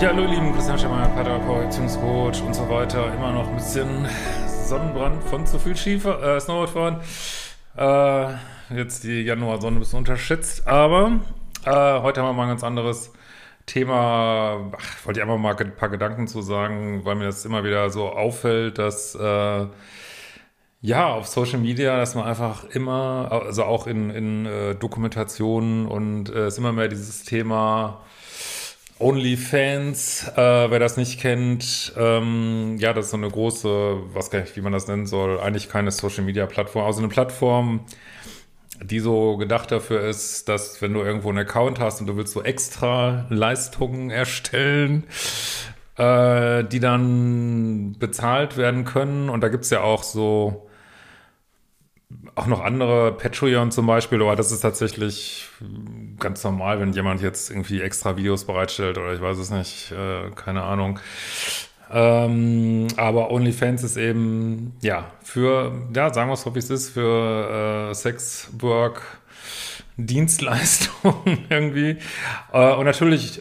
Ja, hallo, lieben Christian Schemmer, Paartherapeut, Beziehungscoach und so weiter. Immer noch ein bisschen Sonnenbrand von zu viel Skifahrer, äh, Snowboardfahren. Äh, jetzt die Januarsonne ein bisschen unterschätzt. Aber äh, heute haben wir mal ein ganz anderes Thema. Ach, wollte ich einfach mal ein paar Gedanken zu sagen, weil mir das immer wieder so auffällt, dass äh, ja, auf Social Media, dass man einfach immer, also auch in, in äh, Dokumentationen und äh, es ist immer mehr dieses Thema OnlyFans, äh, wer das nicht kennt, ähm, ja, das ist so eine große, was gar nicht, wie man das nennen soll, eigentlich keine Social Media Plattform, also eine Plattform, die so gedacht dafür ist, dass wenn du irgendwo einen Account hast und du willst so extra Leistungen erstellen, äh, die dann bezahlt werden können. Und da gibt's ja auch so auch noch andere, Patreon zum Beispiel, aber das ist tatsächlich ganz normal, wenn jemand jetzt irgendwie extra Videos bereitstellt oder ich weiß es nicht, äh, keine Ahnung. Ähm, aber OnlyFans ist eben, ja, für, ja, sagen wir es so, wie es ist, für äh, Sex, Work, irgendwie. Äh, und natürlich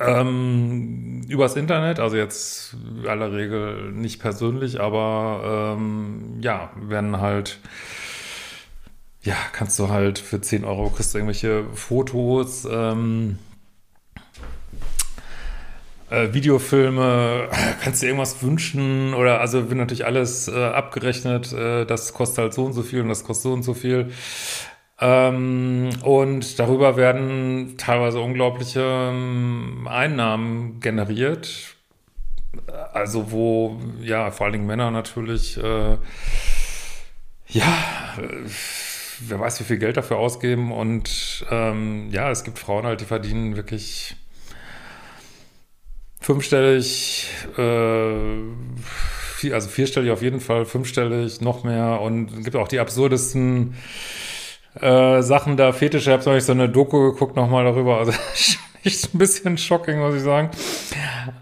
ähm, übers Internet, also jetzt aller Regel nicht persönlich, aber ähm, ja, werden halt ja, kannst du halt für 10 Euro kriegst du irgendwelche Fotos, ähm, äh, Videofilme, kannst dir irgendwas wünschen oder also wird natürlich alles äh, abgerechnet, äh, das kostet halt so und so viel und das kostet so und so viel. Ähm, und darüber werden teilweise unglaubliche ähm, Einnahmen generiert. Also wo, ja, vor allen Dingen Männer natürlich, äh, ja, wer weiß, wie viel Geld dafür ausgeben. Und ähm, ja, es gibt Frauen halt, die verdienen wirklich fünfstellig, äh, also vierstellig auf jeden Fall, fünfstellig, noch mehr. Und es gibt auch die absurdesten äh, Sachen da, Fetische. Ich habe neulich so eine Doku geguckt nochmal darüber. Also echt ein bisschen shocking, muss ich sagen.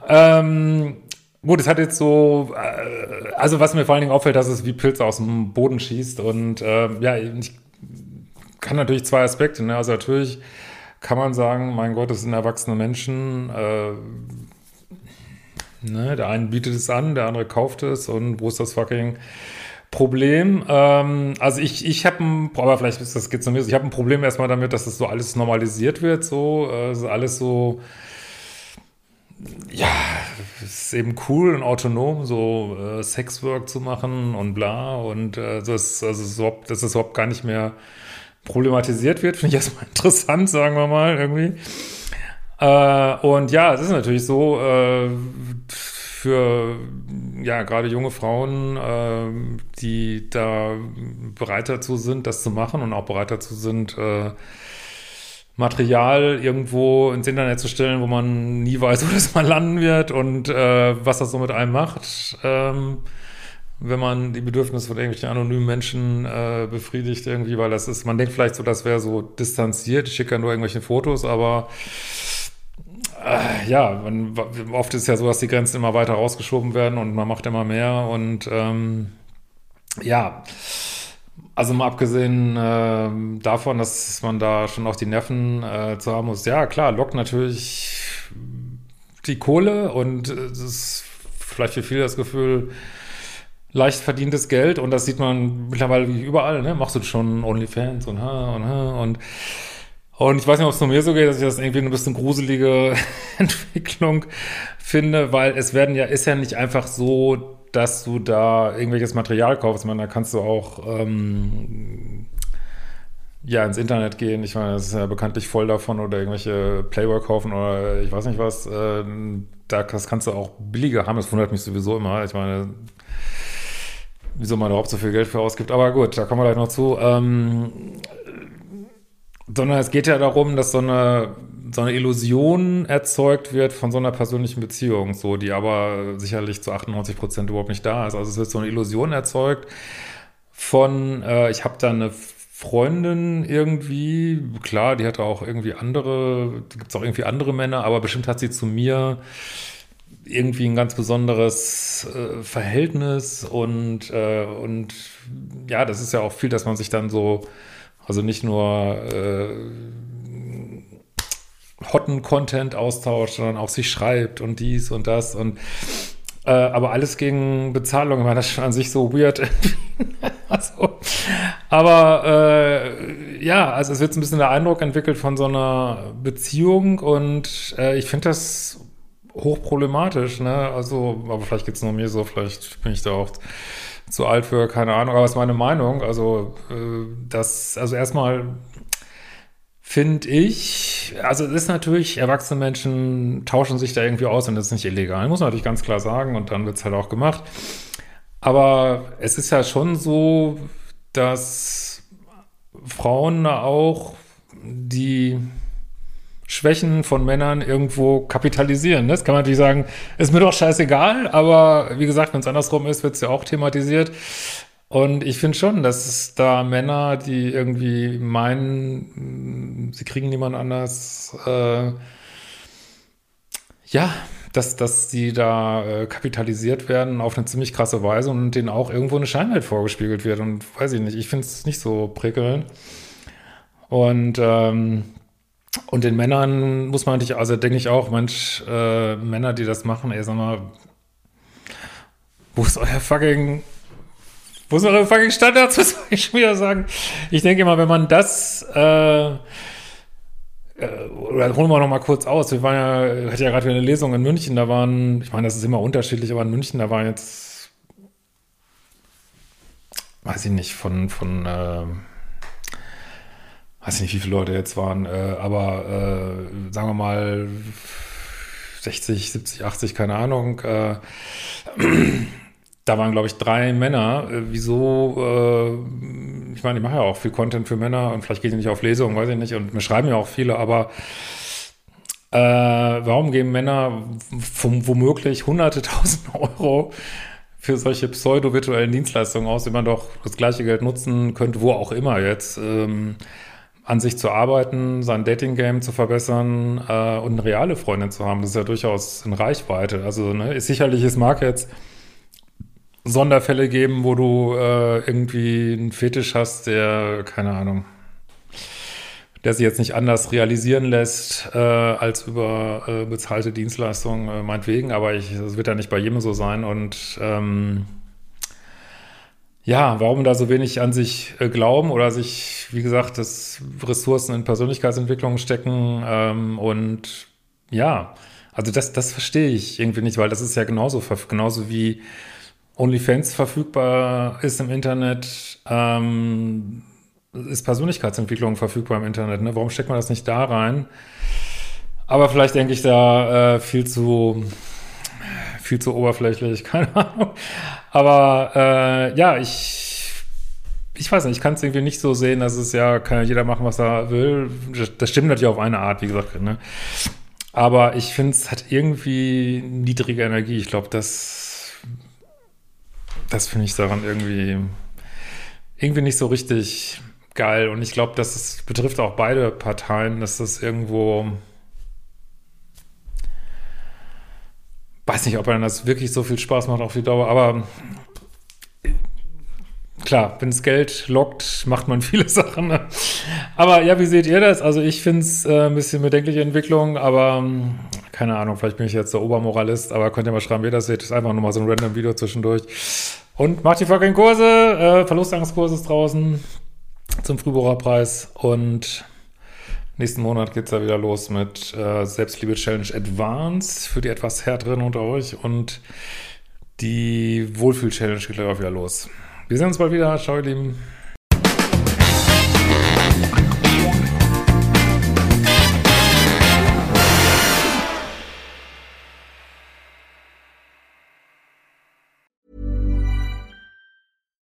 Ähm, Gut, es hat jetzt so, äh, also was mir vor allen Dingen auffällt, dass es wie Pilze aus dem Boden schießt und äh, ja, ich kann natürlich zwei Aspekte, ne? also natürlich kann man sagen, mein Gott, das sind erwachsene Menschen, äh, ne? der eine bietet es an, der andere kauft es und wo ist das fucking Problem? Ähm, also ich, ich habe ein, aber vielleicht ist das geht zu mir, ich habe ein Problem erstmal damit, dass das so alles normalisiert wird, so, äh, alles so, ja, ist eben cool und autonom, so äh, Sexwork zu machen und bla. Und äh, das, also so, dass es überhaupt gar nicht mehr problematisiert wird, finde ich erstmal interessant, sagen wir mal, irgendwie. Äh, und ja, es ist natürlich so, äh, für ja gerade junge Frauen, äh, die da bereit dazu sind, das zu machen und auch bereit dazu sind, äh, Material irgendwo ins Internet zu stellen, wo man nie weiß, wo das mal landen wird und äh, was das so mit einem macht, ähm, wenn man die Bedürfnisse von irgendwelchen anonymen Menschen äh, befriedigt irgendwie, weil das ist, man denkt vielleicht so, das wäre so distanziert, ich schicke ja nur irgendwelche Fotos, aber äh, ja, man, oft ist ja so, dass die Grenzen immer weiter rausgeschoben werden und man macht immer mehr und ähm, ja, also mal abgesehen äh, davon, dass man da schon auch die Nerven äh, zu haben muss. Ja, klar, lockt natürlich die Kohle und es ist vielleicht für viele das Gefühl, leicht verdientes Geld und das sieht man mittlerweile überall, ne? Machst du schon OnlyFans und ha und ha und und ich weiß nicht, ob es nur mir so geht, dass ich das irgendwie eine bisschen gruselige Entwicklung finde, weil es werden ja, ist ja nicht einfach so, dass du da irgendwelches Material kaufst. Ich meine, da kannst du auch, ähm, ja, ins Internet gehen. Ich meine, das ist ja bekanntlich voll davon oder irgendwelche Playboy kaufen oder ich weiß nicht was. Äh, da, das kannst du auch billiger haben. Das wundert mich sowieso immer. Ich meine, wieso man überhaupt so viel Geld für ausgibt. Aber gut, da kommen wir gleich noch zu. Ähm, sondern es geht ja darum, dass so eine, so eine Illusion erzeugt wird von so einer persönlichen Beziehung, so, die aber sicherlich zu 98 Prozent überhaupt nicht da ist. Also es wird so eine Illusion erzeugt von, äh, ich habe da eine Freundin irgendwie, klar, die hatte auch irgendwie andere, gibt es auch irgendwie andere Männer, aber bestimmt hat sie zu mir irgendwie ein ganz besonderes äh, Verhältnis und, äh, und ja, das ist ja auch viel, dass man sich dann so, also nicht nur äh, hotten Content austauscht, sondern auch sich schreibt und dies und das und äh, aber alles gegen Bezahlung. Ich meine, das ist schon an sich so weird. also, aber äh, ja, also es wird ein bisschen der Eindruck entwickelt von so einer Beziehung und äh, ich finde das hochproblematisch, ne? Also, aber vielleicht geht's nur mir so, vielleicht bin ich da auch zu alt für, keine Ahnung, aber es ist meine Meinung. Also, äh, das, also erstmal finde ich, also es ist natürlich, erwachsene Menschen tauschen sich da irgendwie aus und das ist nicht illegal, muss man natürlich ganz klar sagen und dann wird es halt auch gemacht. Aber es ist ja schon so, dass Frauen auch die Schwächen von Männern irgendwo kapitalisieren. Das kann man natürlich sagen, ist mir doch scheißegal, aber wie gesagt, wenn es andersrum ist, wird es ja auch thematisiert. Und ich finde schon, dass es da Männer, die irgendwie meinen, sie kriegen niemand anders, äh, ja, dass, dass die da äh, kapitalisiert werden auf eine ziemlich krasse Weise und denen auch irgendwo eine Scheinwelt vorgespiegelt wird. Und weiß ich nicht, ich finde es nicht so prickelnd. Und ähm, und den Männern muss man natürlich, also denke ich auch, Mensch, äh, Männer, die das machen, ey, sag mal, wo ist euer fucking, wo sind eure fucking Standards, was soll ich schon wieder sagen? Ich denke immer, wenn man das, äh, äh, oder holen wir noch mal kurz aus. Wir waren ja, hatte ja gerade wieder eine Lesung in München, da waren, ich meine, das ist immer unterschiedlich, aber in München, da waren jetzt, weiß ich nicht, von, von, äh, weiß nicht, wie viele Leute jetzt waren, äh, aber äh, sagen wir mal 60, 70, 80, keine Ahnung. Äh, da waren, glaube ich, drei Männer. Äh, wieso? Äh, ich meine, ich mache ja auch viel Content für Männer und vielleicht geht ich nicht auf Lesungen, weiß ich nicht. Und mir schreiben ja auch viele, aber äh, warum geben Männer womöglich hunderte tausend Euro für solche pseudo-virtuellen Dienstleistungen aus, die man doch das gleiche Geld nutzen könnte, wo auch immer jetzt? Ähm, an sich zu arbeiten, sein Dating-Game zu verbessern äh, und eine reale Freundin zu haben. Das ist ja durchaus in Reichweite. Also ne, ist sicherlich, es mag jetzt Sonderfälle geben, wo du äh, irgendwie einen Fetisch hast, der, keine Ahnung, der sich jetzt nicht anders realisieren lässt äh, als über äh, bezahlte Dienstleistungen, äh, meinetwegen, aber das wird ja nicht bei jedem so sein und ähm, ja, warum da so wenig an sich äh, glauben oder sich, wie gesagt, das Ressourcen in Persönlichkeitsentwicklung stecken ähm, und ja, also das, das verstehe ich irgendwie nicht, weil das ist ja genauso, genauso wie OnlyFans verfügbar ist im Internet, ähm, ist Persönlichkeitsentwicklung verfügbar im Internet. Ne? Warum steckt man das nicht da rein? Aber vielleicht denke ich da äh, viel zu viel zu oberflächlich, keine Ahnung. Aber äh, ja, ich, ich weiß nicht, ich kann es irgendwie nicht so sehen, dass es ja, kann ja jeder machen, was er will. Das stimmt natürlich auf eine Art, wie gesagt, ne? Aber ich finde, es hat irgendwie niedrige Energie. Ich glaube, das, das finde ich daran irgendwie, irgendwie nicht so richtig geil. Und ich glaube, das betrifft auch beide Parteien, dass das irgendwo weiß nicht, ob einem das wirklich so viel Spaß macht auf die Dauer, aber klar, wenn es Geld lockt, macht man viele Sachen. Ne? Aber ja, wie seht ihr das? Also ich finde es äh, ein bisschen bedenkliche Entwicklung, aber ähm, keine Ahnung, vielleicht bin ich jetzt der Obermoralist, aber könnt ihr mal schreiben, wie ihr das seht. Das ist einfach nur mal so ein random Video zwischendurch. Und macht die fucking Kurse, äh, Verlustangstkurse ist draußen zum Frühbucherpreis und Nächsten Monat geht es ja wieder los mit äh, Selbstliebe Challenge Advance für die etwas härteren unter euch und die Wohlfühl Challenge geht auch wieder los. Wir sehen uns bald wieder. Ciao, ihr Lieben.